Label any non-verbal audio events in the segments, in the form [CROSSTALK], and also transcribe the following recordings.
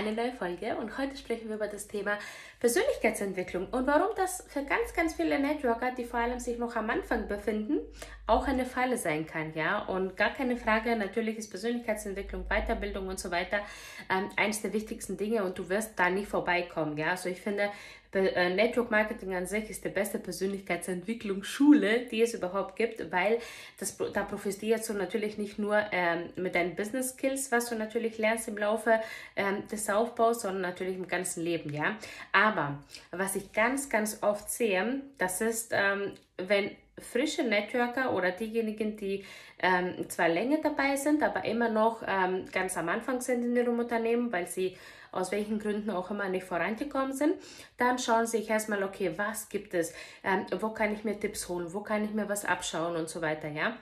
eine neue Folge und heute sprechen wir über das Thema Persönlichkeitsentwicklung und warum das für ganz, ganz viele Networker, die vor allem sich noch am Anfang befinden, auch eine Falle sein kann, ja. Und gar keine Frage, natürlich ist Persönlichkeitsentwicklung, Weiterbildung und so weiter ähm, eines der wichtigsten Dinge und du wirst da nicht vorbeikommen, ja. Also ich finde, Network Marketing an sich ist die beste Persönlichkeitsentwicklungsschule, die es überhaupt gibt, weil das, da profitierst du natürlich nicht nur ähm, mit deinen Business Skills, was du natürlich lernst im Laufe ähm, des Aufbaus, sondern natürlich im ganzen Leben, ja. Aber was ich ganz, ganz oft sehe, das ist, ähm, wenn frische Networker oder diejenigen, die ähm, zwar länger dabei sind, aber immer noch ähm, ganz am Anfang sind in ihrem Unternehmen, weil sie aus welchen Gründen auch immer nicht vorangekommen sind, dann schauen sie sich erstmal, okay, was gibt es, ähm, wo kann ich mir Tipps holen, wo kann ich mir was abschauen und so weiter, ja.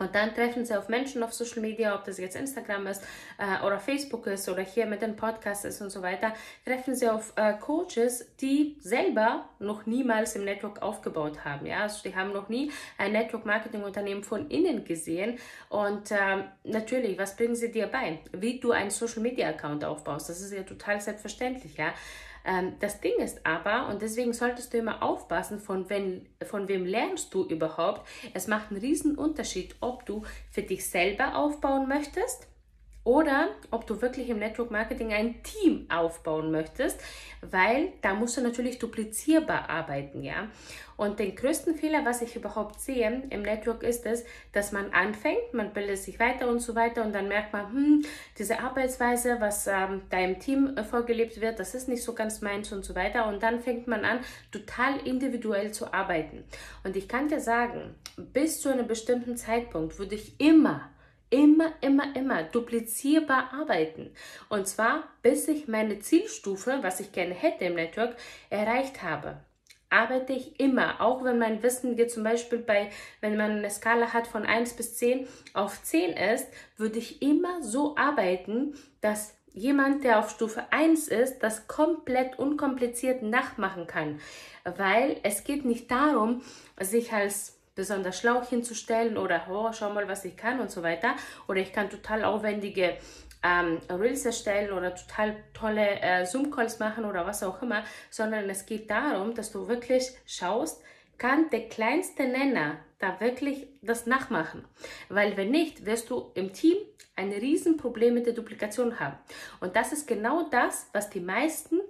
Und dann treffen sie auf Menschen auf Social Media, ob das jetzt Instagram ist äh, oder Facebook ist oder hier mit dem Podcast ist und so weiter, treffen sie auf äh, Coaches, die selber noch niemals im Network aufgebaut haben. Ja, also die haben noch nie ein Network Marketing Unternehmen von innen gesehen. Und äh, natürlich, was bringen sie dir bei? Wie du einen Social Media Account aufbaust. Das ist ja total selbstverständlich. Ja, ähm, das Ding ist aber, und deswegen solltest du immer aufpassen, von, wenn, von wem lernst du überhaupt. Es macht einen riesen Unterschied, ob du für dich selber aufbauen möchtest oder ob du wirklich im Network Marketing ein Team aufbauen möchtest, weil da musst du natürlich duplizierbar arbeiten, ja. Und den größten Fehler, was ich überhaupt sehe im Network, ist es, dass man anfängt, man bildet sich weiter und so weiter und dann merkt man, hm, diese Arbeitsweise, was ähm, da im Team äh, vorgelebt wird, das ist nicht so ganz meins und so weiter. Und dann fängt man an, total individuell zu arbeiten. Und ich kann dir sagen, bis zu einem bestimmten Zeitpunkt würde ich immer immer, immer, immer duplizierbar arbeiten. Und zwar, bis ich meine Zielstufe, was ich gerne hätte im Network, erreicht habe. Arbeite ich immer, auch wenn mein Wissen jetzt zum Beispiel bei, wenn man eine Skala hat von 1 bis 10 auf 10 ist, würde ich immer so arbeiten, dass jemand, der auf Stufe 1 ist, das komplett unkompliziert nachmachen kann. Weil es geht nicht darum, sich als besonders schlau hinzustellen oder oh, schau mal, was ich kann und so weiter. Oder ich kann total aufwendige ähm, Reels erstellen oder total tolle äh, Zoom-Calls machen oder was auch immer, sondern es geht darum, dass du wirklich schaust, kann der kleinste Nenner da wirklich das nachmachen. Weil wenn nicht, wirst du im Team ein Riesenproblem mit der Duplikation haben. Und das ist genau das, was die meisten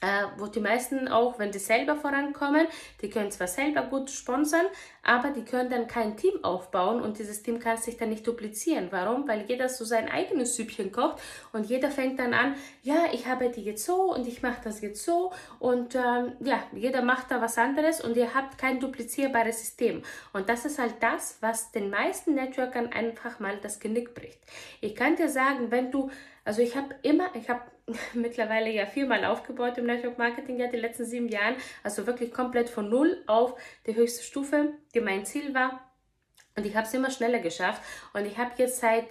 äh, wo die meisten auch, wenn die selber vorankommen, die können zwar selber gut sponsern, aber die können dann kein Team aufbauen und dieses Team kann sich dann nicht duplizieren. Warum? Weil jeder so sein eigenes Süppchen kocht und jeder fängt dann an, ja, ich arbeite jetzt so und ich mache das jetzt so und ähm, ja, jeder macht da was anderes und ihr habt kein duplizierbares System. Und das ist halt das, was den meisten Networkern einfach mal das Genick bricht. Ich kann dir sagen, wenn du, also ich habe immer, ich habe [LAUGHS] mittlerweile ja viermal aufgebaut im Network Marketing, ja, die letzten sieben Jahren. Also wirklich komplett von null auf die höchste Stufe, die mein Ziel war. Und ich habe es immer schneller geschafft. Und ich habe jetzt seit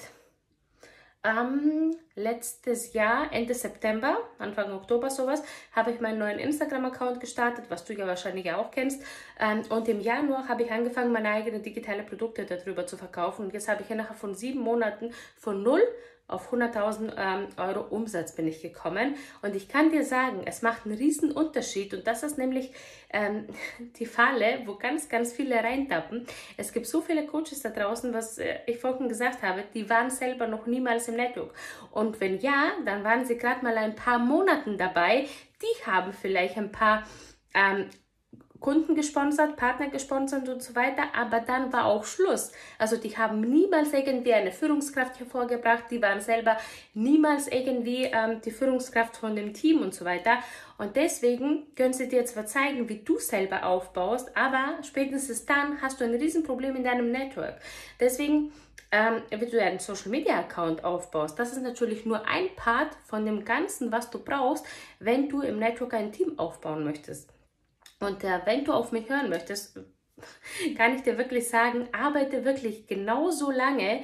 ähm, letztes Jahr, Ende September, Anfang Oktober sowas, habe ich meinen neuen Instagram-Account gestartet, was du ja wahrscheinlich auch kennst. Ähm, und im Januar habe ich angefangen, meine eigenen digitale Produkte darüber zu verkaufen. Und jetzt habe ich innerhalb von sieben Monaten von null auf 100.000 ähm, Euro Umsatz bin ich gekommen. Und ich kann dir sagen, es macht einen riesen Unterschied. Und das ist nämlich ähm, [LAUGHS] die Falle, wo ganz, ganz viele reintappen. Es gibt so viele Coaches da draußen, was äh, ich vorhin gesagt habe, die waren selber noch niemals im Network. Und wenn ja, dann waren sie gerade mal ein paar Monaten dabei. Die haben vielleicht ein paar ähm, Kunden gesponsert, Partner gesponsert und so weiter, aber dann war auch Schluss. Also die haben niemals irgendwie eine Führungskraft hervorgebracht, die waren selber niemals irgendwie ähm, die Führungskraft von dem Team und so weiter. Und deswegen können sie dir zwar zeigen, wie du selber aufbaust, aber spätestens dann hast du ein Riesenproblem in deinem Network. Deswegen ähm, wie du einen Social Media Account aufbaust. Das ist natürlich nur ein Part von dem Ganzen, was du brauchst, wenn du im Network ein Team aufbauen möchtest. Und äh, wenn du auf mich hören möchtest, [LAUGHS] kann ich dir wirklich sagen, arbeite wirklich genauso lange,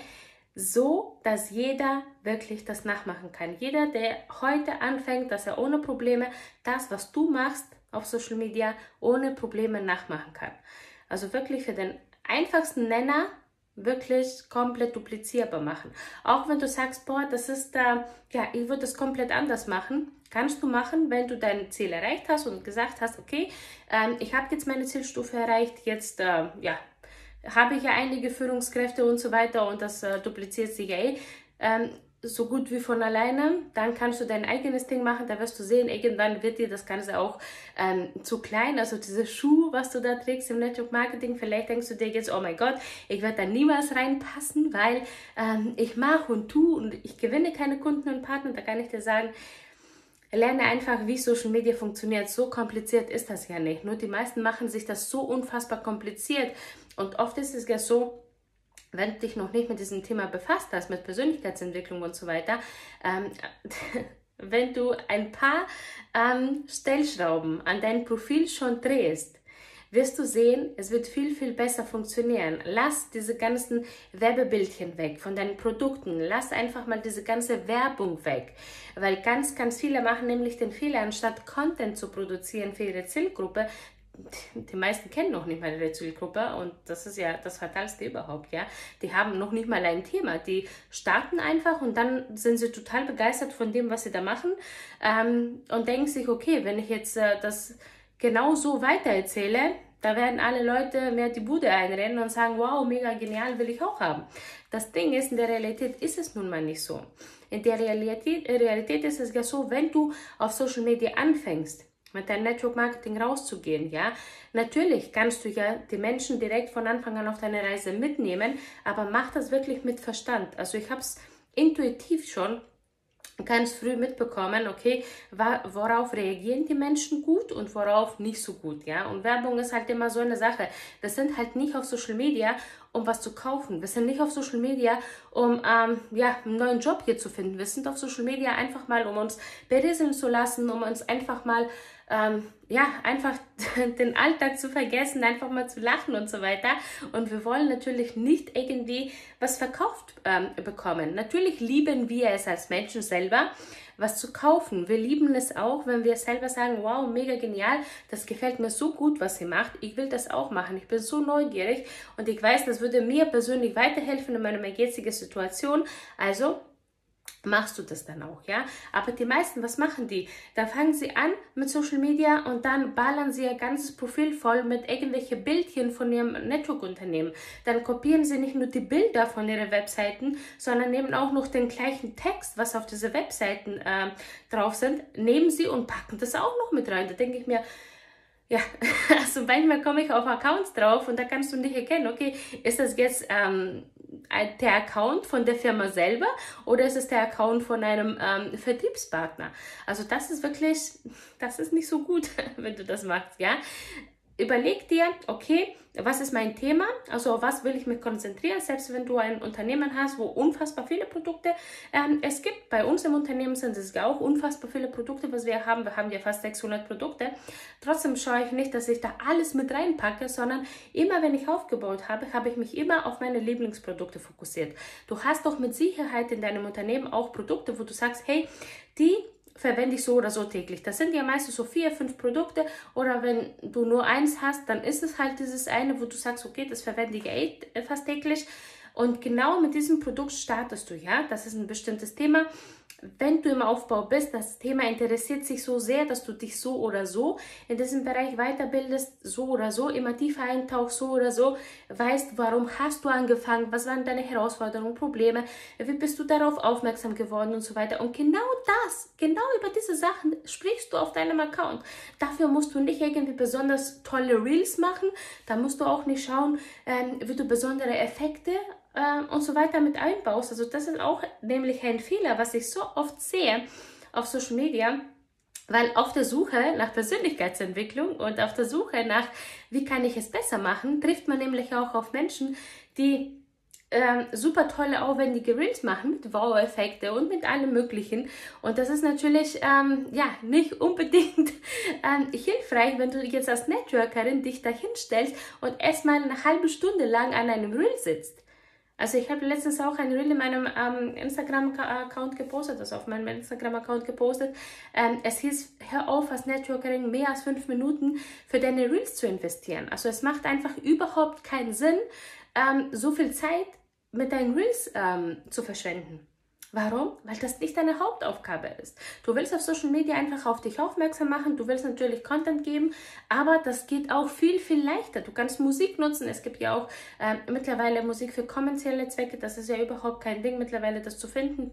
so, dass jeder wirklich das nachmachen kann. Jeder, der heute anfängt, dass er ohne Probleme das, was du machst auf Social Media, ohne Probleme nachmachen kann. Also wirklich für den einfachsten Nenner wirklich komplett duplizierbar machen. Auch wenn du sagst, boah, das ist da, ja, ich würde das komplett anders machen, kannst du machen, wenn du dein Ziel erreicht hast und gesagt hast, okay, ähm, ich habe jetzt meine Zielstufe erreicht, jetzt, äh, ja, habe ich ja einige Führungskräfte und so weiter und das äh, dupliziert sich ja eh. Ähm, so gut wie von alleine, dann kannst du dein eigenes Ding machen, da wirst du sehen, irgendwann wird dir das Ganze auch ähm, zu klein, also diese Schuh, was du da trägst im Network Marketing, vielleicht denkst du dir jetzt, oh mein Gott, ich werde da niemals reinpassen, weil ähm, ich mache und tu und ich gewinne keine Kunden und Partner, da kann ich dir sagen, lerne einfach, wie Social Media funktioniert. So kompliziert ist das ja nicht. Nur die meisten machen sich das so unfassbar kompliziert. Und oft ist es ja so, wenn du dich noch nicht mit diesem Thema befasst hast, mit Persönlichkeitsentwicklung und so weiter, ähm, [LAUGHS] wenn du ein paar ähm, Stellschrauben an dein Profil schon drehst, wirst du sehen, es wird viel, viel besser funktionieren. Lass diese ganzen Werbebildchen weg von deinen Produkten. Lass einfach mal diese ganze Werbung weg. Weil ganz, ganz viele machen nämlich den Fehler, anstatt Content zu produzieren für ihre Zielgruppe, die meisten kennen noch nicht mal ihre Zielgruppe und das ist ja das Fatalste überhaupt, ja. Die haben noch nicht mal ein Thema. Die starten einfach und dann sind sie total begeistert von dem, was sie da machen ähm, und denken sich, okay, wenn ich jetzt äh, das genau so weitererzähle, da werden alle Leute mehr die Bude einrennen und sagen, wow, mega genial, will ich auch haben. Das Ding ist, in der Realität ist es nun mal nicht so. In der Realität, Realität ist es ja so, wenn du auf Social Media anfängst, mit deinem Network Marketing rauszugehen, ja. Natürlich kannst du ja die Menschen direkt von Anfang an auf deine Reise mitnehmen, aber mach das wirklich mit Verstand. Also ich habe es intuitiv schon ganz früh mitbekommen, okay, worauf reagieren die Menschen gut und worauf nicht so gut, ja. Und Werbung ist halt immer so eine Sache. Das sind halt nicht auf Social Media, um was zu kaufen. Wir sind nicht auf Social Media, um ähm, ja, einen neuen Job hier zu finden. Wir sind auf Social Media einfach mal, um uns berieseln zu lassen, um uns einfach mal ähm, ja, einfach [LAUGHS] den Alltag zu vergessen, einfach mal zu lachen und so weiter. Und wir wollen natürlich nicht irgendwie was verkauft ähm, bekommen. Natürlich lieben wir es als Menschen selber, was zu kaufen. Wir lieben es auch, wenn wir selber sagen, wow, mega genial, das gefällt mir so gut, was sie macht. Ich will das auch machen. Ich bin so neugierig und ich weiß, das würde mir persönlich weiterhelfen in meiner jetzigen Situation. Also machst du das dann auch, ja? Aber die meisten, was machen die? Da fangen sie an mit Social Media und dann ballern sie ihr ganzes Profil voll mit irgendwelchen Bildchen von ihrem Network-Unternehmen. Dann kopieren sie nicht nur die Bilder von ihren Webseiten, sondern nehmen auch noch den gleichen Text, was auf diese Webseiten äh, drauf sind, nehmen sie und packen das auch noch mit rein. Da denke ich mir, ja, [LAUGHS] also manchmal komme ich auf Accounts drauf und da kannst du nicht erkennen, okay, ist das jetzt ähm, der Account von der Firma selber oder ist es der Account von einem ähm, Vertriebspartner? Also das ist wirklich, das ist nicht so gut, [LAUGHS] wenn du das machst, ja überleg dir, okay, was ist mein Thema? Also was will ich mich konzentrieren? Selbst wenn du ein Unternehmen hast, wo unfassbar viele Produkte ähm, es gibt. Bei uns im Unternehmen sind es auch unfassbar viele Produkte, was wir haben. Wir haben ja fast 600 Produkte. Trotzdem schaue ich nicht, dass ich da alles mit reinpacke, sondern immer, wenn ich aufgebaut habe, habe ich mich immer auf meine Lieblingsprodukte fokussiert. Du hast doch mit Sicherheit in deinem Unternehmen auch Produkte, wo du sagst, hey, die verwende ich so oder so täglich. Das sind ja meistens so vier, fünf Produkte oder wenn du nur eins hast, dann ist es halt dieses eine, wo du sagst, okay, das verwende ich eh fast täglich. Und genau mit diesem Produkt startest du, ja. Das ist ein bestimmtes Thema wenn du im Aufbau bist, das Thema interessiert sich so sehr, dass du dich so oder so in diesem Bereich weiterbildest, so oder so, immer tiefer eintauchst, so oder so, weißt, warum hast du angefangen, was waren deine Herausforderungen, Probleme, wie bist du darauf aufmerksam geworden und so weiter. Und genau das, genau über diese Sachen sprichst du auf deinem Account. Dafür musst du nicht irgendwie besonders tolle Reels machen, da musst du auch nicht schauen, ähm, wie du besondere Effekte äh, und so weiter mit einbaust. Also das ist auch nämlich ein Fehler, was ich so oft sehe auf Social Media, weil auf der Suche nach Persönlichkeitsentwicklung und auf der Suche nach, wie kann ich es besser machen, trifft man nämlich auch auf Menschen, die ähm, super tolle, aufwendige Reels machen mit Wow-Effekte und mit allem Möglichen. Und das ist natürlich ähm, ja nicht unbedingt [LAUGHS] ähm, hilfreich, wenn du jetzt als Networkerin dich dahin stellst und erstmal eine halbe Stunde lang an einem Reel sitzt. Also ich habe letztens auch ein Reel in meinem ähm, Instagram-Account gepostet, also auf meinem Instagram-Account gepostet. Ähm, es hieß, hör auf, als Networking mehr als fünf Minuten für deine Reels zu investieren. Also es macht einfach überhaupt keinen Sinn, ähm, so viel Zeit mit deinen Reels ähm, zu verschwenden. Warum? Weil das nicht deine Hauptaufgabe ist. Du willst auf Social Media einfach auf dich aufmerksam machen, du willst natürlich Content geben, aber das geht auch viel, viel leichter. Du kannst Musik nutzen. Es gibt ja auch äh, mittlerweile Musik für kommerzielle Zwecke. Das ist ja überhaupt kein Ding mittlerweile, das zu finden.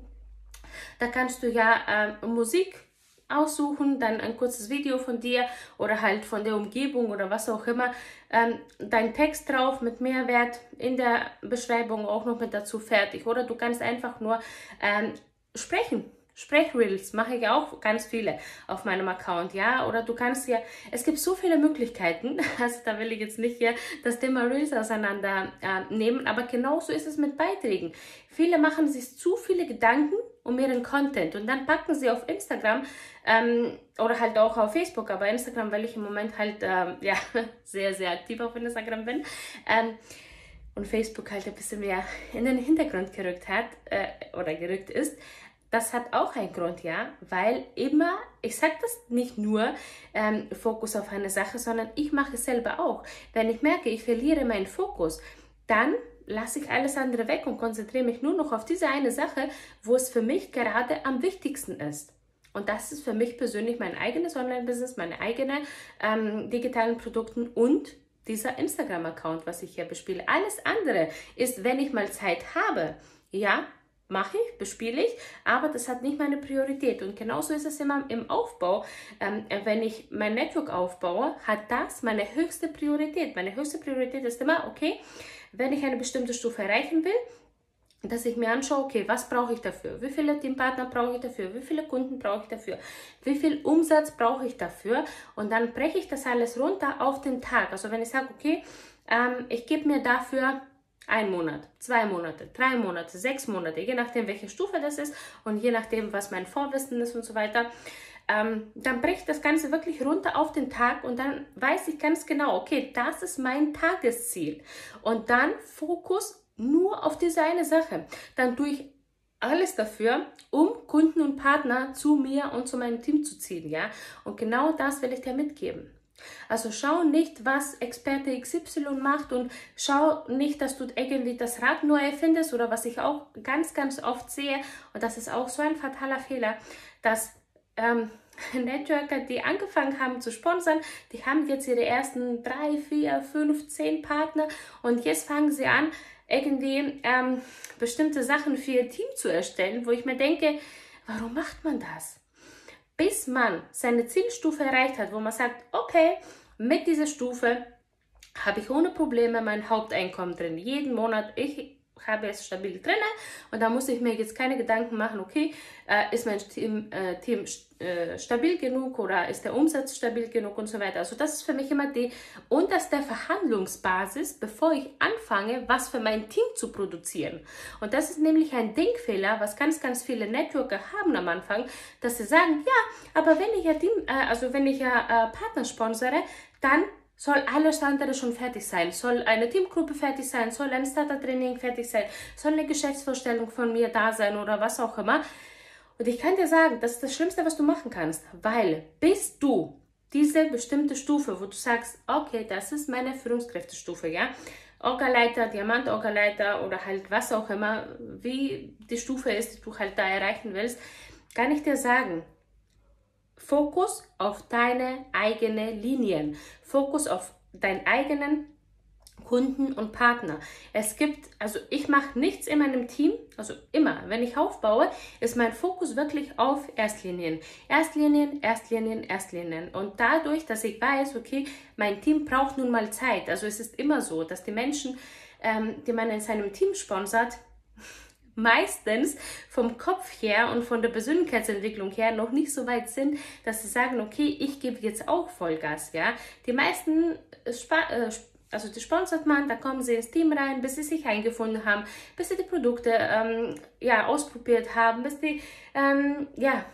Da kannst du ja äh, Musik aussuchen, dann ein kurzes Video von dir oder halt von der Umgebung oder was auch immer, ähm, dein Text drauf mit Mehrwert in der Beschreibung auch noch mit dazu fertig. Oder du kannst einfach nur ähm, sprechen. Sprechreels mache ich auch ganz viele auf meinem Account, ja. Oder du kannst ja, es gibt so viele Möglichkeiten, [LAUGHS] also da will ich jetzt nicht hier das Thema Reels auseinander äh, aber genauso ist es mit Beiträgen. Viele machen sich zu viele Gedanken um ihren Content und dann packen sie auf Instagram ähm, oder halt auch auf Facebook, aber Instagram, weil ich im Moment halt ähm, [LAUGHS] ja, sehr, sehr aktiv auf Instagram bin. Ähm, und Facebook halt ein bisschen mehr in den Hintergrund gerückt hat äh, oder gerückt ist. Das hat auch einen Grund, ja, weil immer, ich sage das nicht nur ähm, Fokus auf eine Sache, sondern ich mache es selber auch. Wenn ich merke, ich verliere meinen Fokus, dann lasse ich alles andere weg und konzentriere mich nur noch auf diese eine Sache, wo es für mich gerade am wichtigsten ist. Und das ist für mich persönlich mein eigenes Online-Business, meine eigenen ähm, digitalen Produkte und dieser Instagram-Account, was ich hier bespiele. Alles andere ist, wenn ich mal Zeit habe, ja, mache ich, bespiele ich, aber das hat nicht meine Priorität. Und genauso ist es immer im Aufbau. Ähm, wenn ich mein Network aufbaue, hat das meine höchste Priorität. Meine höchste Priorität ist immer, okay, wenn ich eine bestimmte Stufe erreichen will, dass ich mir anschaue, okay, was brauche ich dafür? Wie viele Teampartner brauche ich dafür? Wie viele Kunden brauche ich dafür? Wie viel Umsatz brauche ich dafür? Und dann breche ich das alles runter auf den Tag. Also wenn ich sage, okay, ähm, ich gebe mir dafür ein Monat, zwei Monate, drei Monate, sechs Monate, je nachdem, welche Stufe das ist und je nachdem, was mein Vorwissen ist und so weiter, ähm, dann ich das Ganze wirklich runter auf den Tag und dann weiß ich ganz genau, okay, das ist mein Tagesziel. Und dann Fokus nur auf diese eine Sache. Dann tue ich alles dafür, um Kunden und Partner zu mir und zu meinem Team zu ziehen, ja. Und genau das will ich dir mitgeben. Also schau nicht, was Experte XY macht und schau nicht, dass du irgendwie das Rad neu erfindest oder was ich auch ganz, ganz oft sehe und das ist auch so ein fataler Fehler, dass ähm, [LAUGHS] Networker, die angefangen haben zu sponsern, die haben jetzt ihre ersten drei, vier, fünf, zehn Partner und jetzt fangen sie an, irgendwie ähm, bestimmte Sachen für ihr Team zu erstellen, wo ich mir denke, warum macht man das? Bis man seine Zielstufe erreicht hat, wo man sagt, okay, mit dieser Stufe habe ich ohne Probleme mein Haupteinkommen drin. Jeden Monat, ich habe es stabil drin und da muss ich mir jetzt keine Gedanken machen, okay, äh, ist mein Team, äh, Team äh, stabil genug oder ist der Umsatz stabil genug und so weiter. Also das ist für mich immer die unterste Verhandlungsbasis, bevor ich anfange, was für mein Team zu produzieren. Und das ist nämlich ein Denkfehler, was ganz, ganz viele Networker haben am Anfang, dass sie sagen, ja, aber wenn ich ja Team, äh, also wenn ich ja äh, Partner sponsere, dann soll alles andere schon fertig sein. Soll eine Teamgruppe fertig sein, soll ein Starter-Training fertig sein, soll eine Geschäftsvorstellung von mir da sein oder was auch immer. Und ich kann dir sagen, das ist das Schlimmste, was du machen kannst, weil bis du diese bestimmte Stufe, wo du sagst, okay, das ist meine Führungskräftestufe, ja, Orgaleiter, Diamant-Orgaleiter oder halt was auch immer, wie die Stufe ist, die du halt da erreichen willst, kann ich dir sagen, Fokus auf deine eigenen Linien. Fokus auf deinen eigenen Kunden und Partner. Es gibt, also ich mache nichts in meinem Team, also immer, wenn ich aufbaue, ist mein Fokus wirklich auf Erstlinien. Erstlinien, Erstlinien, Erstlinien. Und dadurch, dass ich weiß, okay, mein Team braucht nun mal Zeit. Also es ist immer so, dass die Menschen, ähm, die man in seinem Team sponsert, meistens vom Kopf her und von der Persönlichkeitsentwicklung her noch nicht so weit sind, dass sie sagen, okay, ich gebe jetzt auch Vollgas, ja. Die meisten äh, äh also die sponsert man, da kommen sie ins Team rein, bis sie sich eingefunden haben, bis sie die Produkte ähm, ja, ausprobiert haben, bis die ähm, ja,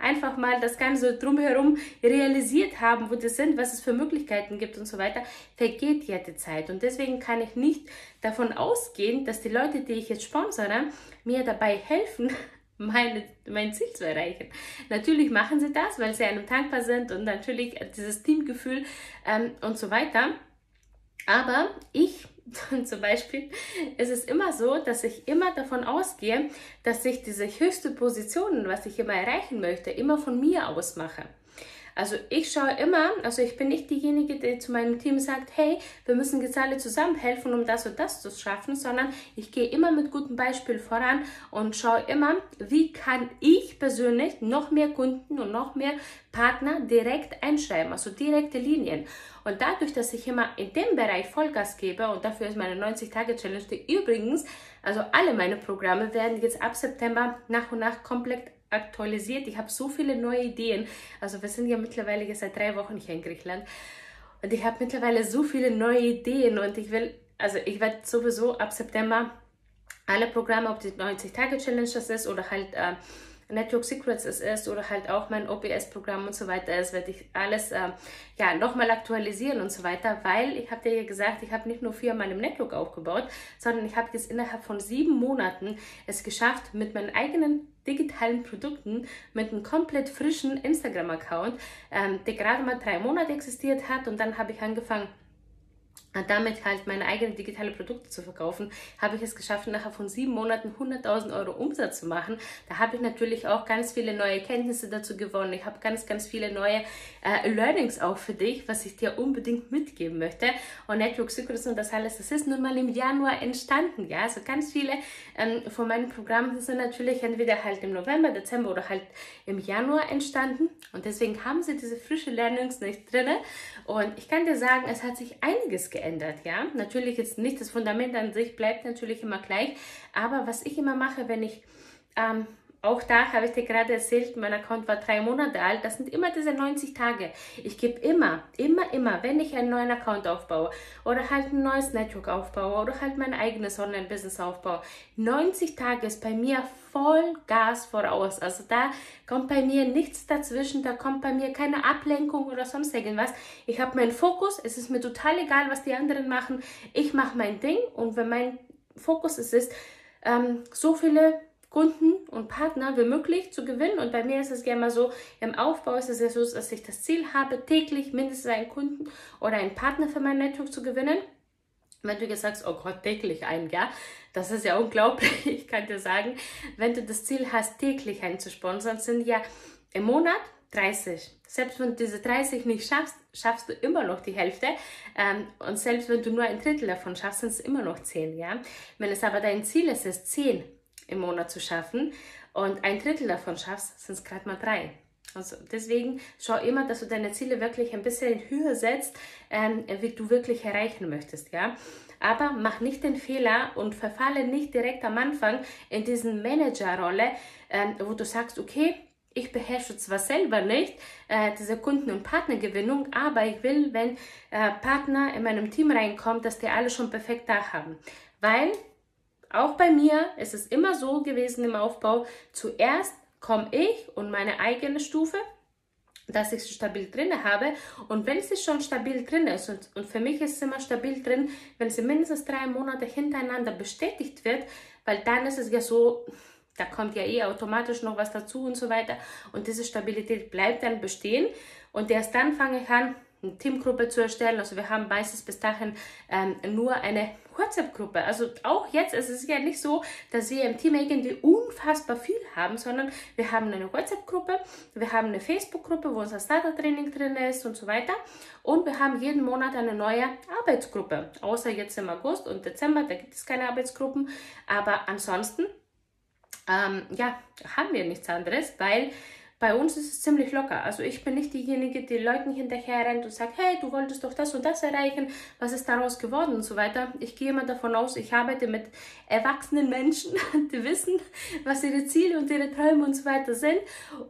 einfach mal das Ganze drumherum realisiert haben, wo das sind, was es für Möglichkeiten gibt und so weiter, vergeht ja die Zeit. Und deswegen kann ich nicht davon ausgehen, dass die Leute, die ich jetzt sponsere, mir dabei helfen, [LAUGHS] meine, mein Ziel zu erreichen. Natürlich machen sie das, weil sie einem dankbar sind und natürlich dieses Teamgefühl ähm, und so weiter. Aber ich zum Beispiel ist es immer so, dass ich immer davon ausgehe, dass ich diese höchste Position, was ich immer erreichen möchte, immer von mir aus mache. Also ich schaue immer, also ich bin nicht diejenige, die zu meinem Team sagt, hey, wir müssen jetzt alle zusammen helfen, um das und das zu schaffen, sondern ich gehe immer mit gutem Beispiel voran und schaue immer, wie kann ich persönlich noch mehr Kunden und noch mehr Partner direkt einschreiben, also direkte Linien. Und dadurch, dass ich immer in dem Bereich Vollgas gebe und dafür ist meine 90-Tage-Challenge, die übrigens, also alle meine Programme werden jetzt ab September nach und nach komplett aktualisiert. Ich habe so viele neue Ideen. Also wir sind ja mittlerweile seit drei Wochen hier in Griechenland. Und ich habe mittlerweile so viele neue Ideen und ich will, also ich werde sowieso ab September alle Programme, ob die 90-Tage-Challenge das ist oder halt äh, Network Secrets es ist oder halt auch mein OBS-Programm und so weiter ist, werde ich alles äh, ja, nochmal aktualisieren und so weiter, weil ich habe dir ja gesagt, ich habe nicht nur vier meinem Network aufgebaut, sondern ich habe jetzt innerhalb von sieben Monaten es geschafft, mit meinen eigenen digitalen Produkten mit einem komplett frischen Instagram-Account, ähm, der gerade mal drei Monate existiert hat und dann habe ich angefangen, damit halt meine eigenen digitale Produkte zu verkaufen, habe ich es geschafft, nachher von sieben Monaten 100.000 Euro Umsatz zu machen. Da habe ich natürlich auch ganz viele neue Kenntnisse dazu gewonnen. Ich habe ganz, ganz viele neue äh, Learnings auch für dich, was ich dir unbedingt mitgeben möchte. Und Network Secrets und das alles, das ist nun mal im Januar entstanden. Ja, also ganz viele ähm, von meinen Programmen sind natürlich entweder halt im November, Dezember oder halt im Januar entstanden. Und deswegen haben sie diese frische Learnings nicht drin. Und ich kann dir sagen, es hat sich einiges geändert geändert, ja. Natürlich ist nicht das Fundament an sich bleibt natürlich immer gleich, aber was ich immer mache, wenn ich ähm, auch da habe ich dir gerade erzählt, mein Account war drei Monate alt. Das sind immer diese 90 Tage. Ich gebe immer, immer, immer, wenn ich einen neuen Account aufbaue oder halt ein neues Network aufbaue oder halt mein eigenes Online-Business aufbaue, 90 Tage ist bei mir voll Gas voraus. Also da kommt bei mir nichts dazwischen, da kommt bei mir keine Ablenkung oder sonst irgendwas. Ich habe meinen Fokus, es ist mir total egal, was die anderen machen. Ich mache mein Ding und wenn mein Fokus es ist, ähm, so viele Kunden und Partner wie möglich zu gewinnen. Und bei mir ist es gerne mal so, im Aufbau ist es ja so, dass ich das Ziel habe, täglich mindestens einen Kunden oder einen Partner für mein Network zu gewinnen. Wenn du jetzt sagst, oh Gott, täglich einen, ja, das ist ja unglaublich. [LAUGHS] Ich kann dir sagen, wenn du das Ziel hast, täglich einen zu sponsern, sind ja im Monat 30. Selbst wenn du diese 30 nicht schaffst, schaffst du immer noch die Hälfte. Ähm, und selbst wenn du nur ein Drittel davon schaffst, sind es immer noch 10, ja. Wenn es aber dein Ziel ist, es 10 im Monat zu schaffen und ein Drittel davon schaffst, sind es gerade mal drei. Also deswegen schau immer, dass du deine Ziele wirklich ein bisschen höher setzt, ähm, wie du wirklich erreichen möchtest, ja. Aber mach nicht den Fehler und verfalle nicht direkt am Anfang in diesen Managerrolle, ähm, wo du sagst, okay, ich beherrsche zwar selber nicht äh, diese Kunden- und Partnergewinnung, aber ich will, wenn äh, Partner in meinem Team reinkommen, dass die alle schon perfekt da haben. Weil auch bei mir ist es immer so gewesen im Aufbau, zuerst komme ich und meine eigene Stufe, dass ich sie stabil drin habe. Und wenn sie schon stabil drin ist, und, und für mich ist es immer stabil drin, wenn sie mindestens drei Monate hintereinander bestätigt wird, weil dann ist es ja so, da kommt ja eh automatisch noch was dazu und so weiter. Und diese Stabilität bleibt dann bestehen. Und erst dann fange ich an, eine Teamgruppe zu erstellen. Also wir haben meistens bis dahin ähm, nur eine WhatsApp-Gruppe. Also auch jetzt ist es ja nicht so, dass wir im Team irgendwie unfassbar viel haben, sondern wir haben eine WhatsApp-Gruppe, wir haben eine Facebook-Gruppe, wo unser Starter-Training drin ist und so weiter. Und wir haben jeden Monat eine neue Arbeitsgruppe. Außer jetzt im August und Dezember, da gibt es keine Arbeitsgruppen. Aber ansonsten, ähm, ja, haben wir nichts anderes, weil bei uns ist es ziemlich locker. Also ich bin nicht diejenige, die Leuten hinterher rennt und sagt, hey, du wolltest doch das und das erreichen, was ist daraus geworden und so weiter. Ich gehe immer davon aus, ich arbeite mit erwachsenen Menschen, [LAUGHS] die wissen, was ihre Ziele und ihre Träume und so weiter sind.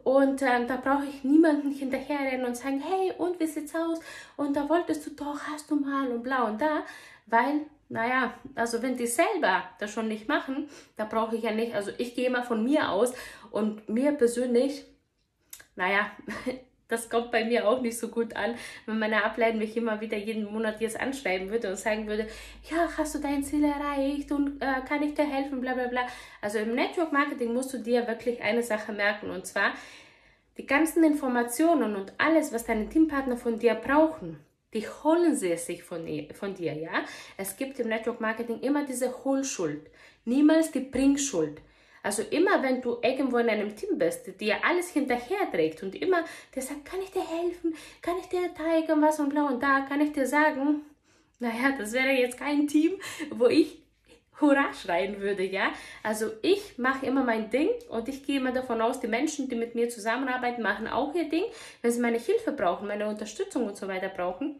Und äh, da brauche ich niemanden hinterher rennen und sagen, hey, und wie sieht's aus? Und da wolltest du doch, hast du mal und bla und da, weil naja, also wenn die selber das schon nicht machen, da brauche ich ja nicht, also ich gehe immer von mir aus und mir persönlich naja, [LAUGHS] das kommt bei mir auch nicht so gut an, wenn meine Ableiten mich immer wieder jeden Monat jetzt anschreiben würde und sagen würde, ja, hast du dein Ziel erreicht und äh, kann ich dir helfen, bla bla bla. Also im Network Marketing musst du dir wirklich eine Sache merken und zwar die ganzen Informationen und alles, was deine Teampartner von dir brauchen, die holen sie sich von, von dir, ja. Es gibt im Network Marketing immer diese Holschuld, niemals die Bringschuld. Also immer wenn du irgendwo in einem Team bist, dir alles hinterher trägt und immer der sagt, kann ich dir helfen, kann ich dir zeigen, was und blau und da, kann ich dir sagen, naja, das wäre jetzt kein Team, wo ich Hurra schreien würde, ja. Also ich mache immer mein Ding und ich gehe immer davon aus, die Menschen, die mit mir zusammenarbeiten, machen auch ihr Ding. Wenn sie meine Hilfe brauchen, meine Unterstützung und so weiter brauchen,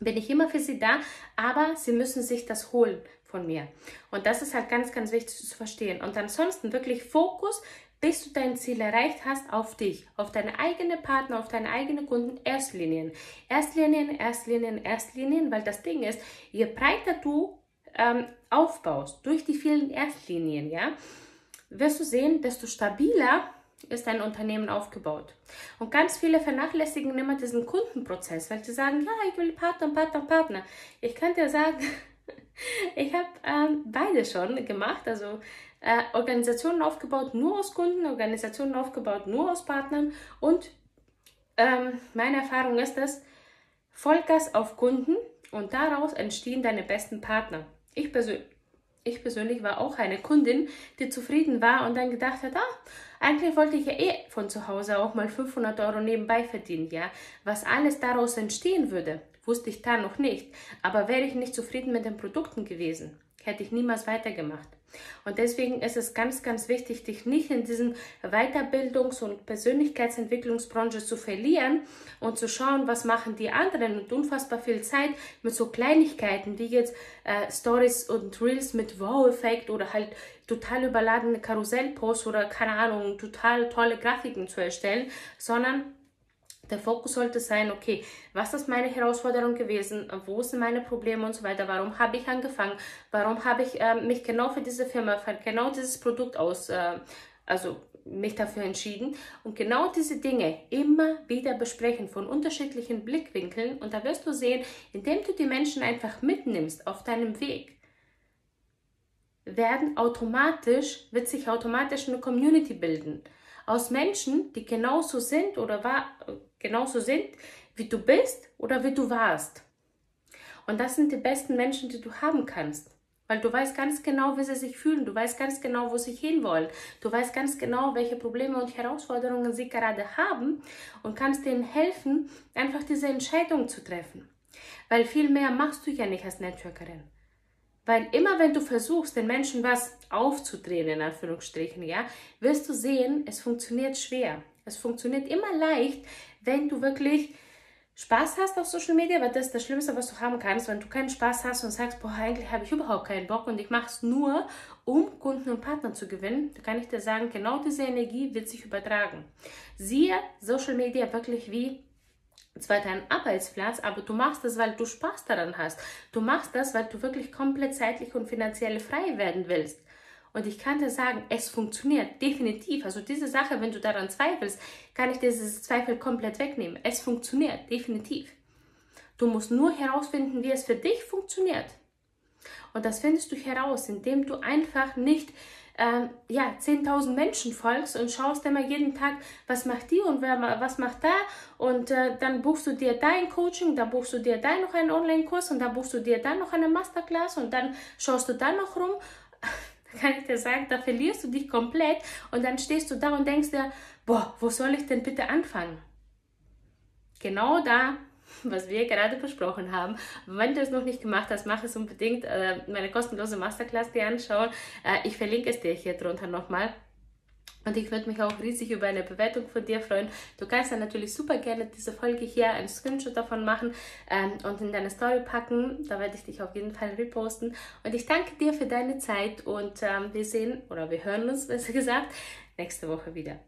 bin ich immer für sie da, aber sie müssen sich das holen von mir. Und das ist halt ganz, ganz wichtig zu verstehen. Und ansonsten wirklich Fokus, bis du dein Ziel erreicht hast, auf dich, auf deine eigene Partner, auf deine eigenen Kunden, Erstlinien. Erstlinien, Erstlinien, Erstlinien, weil das Ding ist, je breiter du ähm, aufbaust, durch die vielen Erstlinien, ja, wirst du sehen, desto stabiler ist dein Unternehmen aufgebaut. Und ganz viele vernachlässigen immer diesen Kundenprozess, weil sie sagen, ja, ich will Partner, Partner, Partner. Ich kann dir sagen, [LAUGHS] Ich habe ähm, beide schon gemacht, also äh, Organisationen aufgebaut nur aus Kunden, Organisationen aufgebaut nur aus Partnern. Und ähm, meine Erfahrung ist das, Vollgas auf Kunden und daraus entstehen deine besten Partner. Ich, persö ich persönlich war auch eine Kundin, die zufrieden war und dann gedacht hat, ah, eigentlich wollte ich ja eh von zu Hause auch mal 500 Euro nebenbei verdienen, ja, was alles daraus entstehen würde wusste ich da noch nicht. Aber wäre ich nicht zufrieden mit den Produkten gewesen, hätte ich niemals weitergemacht. Und deswegen ist es ganz, ganz wichtig, dich nicht in diesen Weiterbildungs- und Persönlichkeitsentwicklungsbranche zu verlieren und zu schauen, was machen die anderen und unfassbar viel Zeit mit so Kleinigkeiten wie jetzt äh, Stories und Reels mit Wow-Effekt oder halt total überladene Karussellposts oder keine Ahnung, total tolle Grafiken zu erstellen, sondern der Fokus sollte sein, okay, was ist meine Herausforderung gewesen, wo sind meine Probleme und so weiter, warum habe ich angefangen, warum habe ich äh, mich genau für diese Firma, für genau dieses Produkt aus, äh, also mich dafür entschieden? Und genau diese Dinge immer wieder besprechen von unterschiedlichen Blickwinkeln. Und da wirst du sehen, indem du die Menschen einfach mitnimmst auf deinem Weg, werden automatisch, wird sich automatisch eine Community bilden. Aus Menschen, die genauso sind oder war, genauso sind, wie du bist oder wie du warst. Und das sind die besten Menschen, die du haben kannst. Weil du weißt ganz genau, wie sie sich fühlen. Du weißt ganz genau, wo sie hinwollen. Du weißt ganz genau, welche Probleme und Herausforderungen sie gerade haben und kannst ihnen helfen, einfach diese Entscheidung zu treffen. Weil viel mehr machst du ja nicht als Networkerin. Weil immer wenn du versuchst, den Menschen was aufzudrehen, in Anführungsstrichen, ja, wirst du sehen, es funktioniert schwer. Es funktioniert immer leicht, wenn du wirklich Spaß hast auf Social Media, weil das ist das Schlimmste, was du haben kannst, wenn du keinen Spaß hast und sagst, boah, eigentlich habe ich überhaupt keinen Bock und ich mache es nur, um Kunden und Partner zu gewinnen, da kann ich dir sagen, genau diese Energie wird sich übertragen. Siehe Social Media wirklich wie zwar dein Arbeitsplatz, aber du machst das, weil du Spaß daran hast. Du machst das, weil du wirklich komplett zeitlich und finanziell frei werden willst. Und ich kann dir sagen, es funktioniert definitiv. Also diese Sache, wenn du daran zweifelst, kann ich dieses Zweifel komplett wegnehmen. Es funktioniert definitiv. Du musst nur herausfinden, wie es für dich funktioniert. Und das findest du heraus, indem du einfach nicht äh, ja, 10.000 Menschen folgst und schaust immer jeden Tag, was macht die und wer, was macht da und äh, dann buchst du dir dein Coaching, dann buchst du dir da noch einen Online-Kurs und dann buchst du dir dann noch eine Masterclass und dann schaust du da noch rum. Kann ich dir sagen, da verlierst du dich komplett und dann stehst du da und denkst dir, boah, wo soll ich denn bitte anfangen? Genau da was wir gerade besprochen haben. Wenn du es noch nicht gemacht hast, mach es unbedingt. Äh, meine kostenlose Masterclass dir anschauen. Äh, ich verlinke es dir hier drunter nochmal. Und ich würde mich auch riesig über eine Bewertung von dir freuen. Du kannst dann natürlich super gerne diese Folge hier einen Screenshot davon machen ähm, und in deine Story packen. Da werde ich dich auf jeden Fall reposten. Und ich danke dir für deine Zeit und ähm, wir sehen oder wir hören uns, [LAUGHS] besser gesagt, nächste Woche wieder.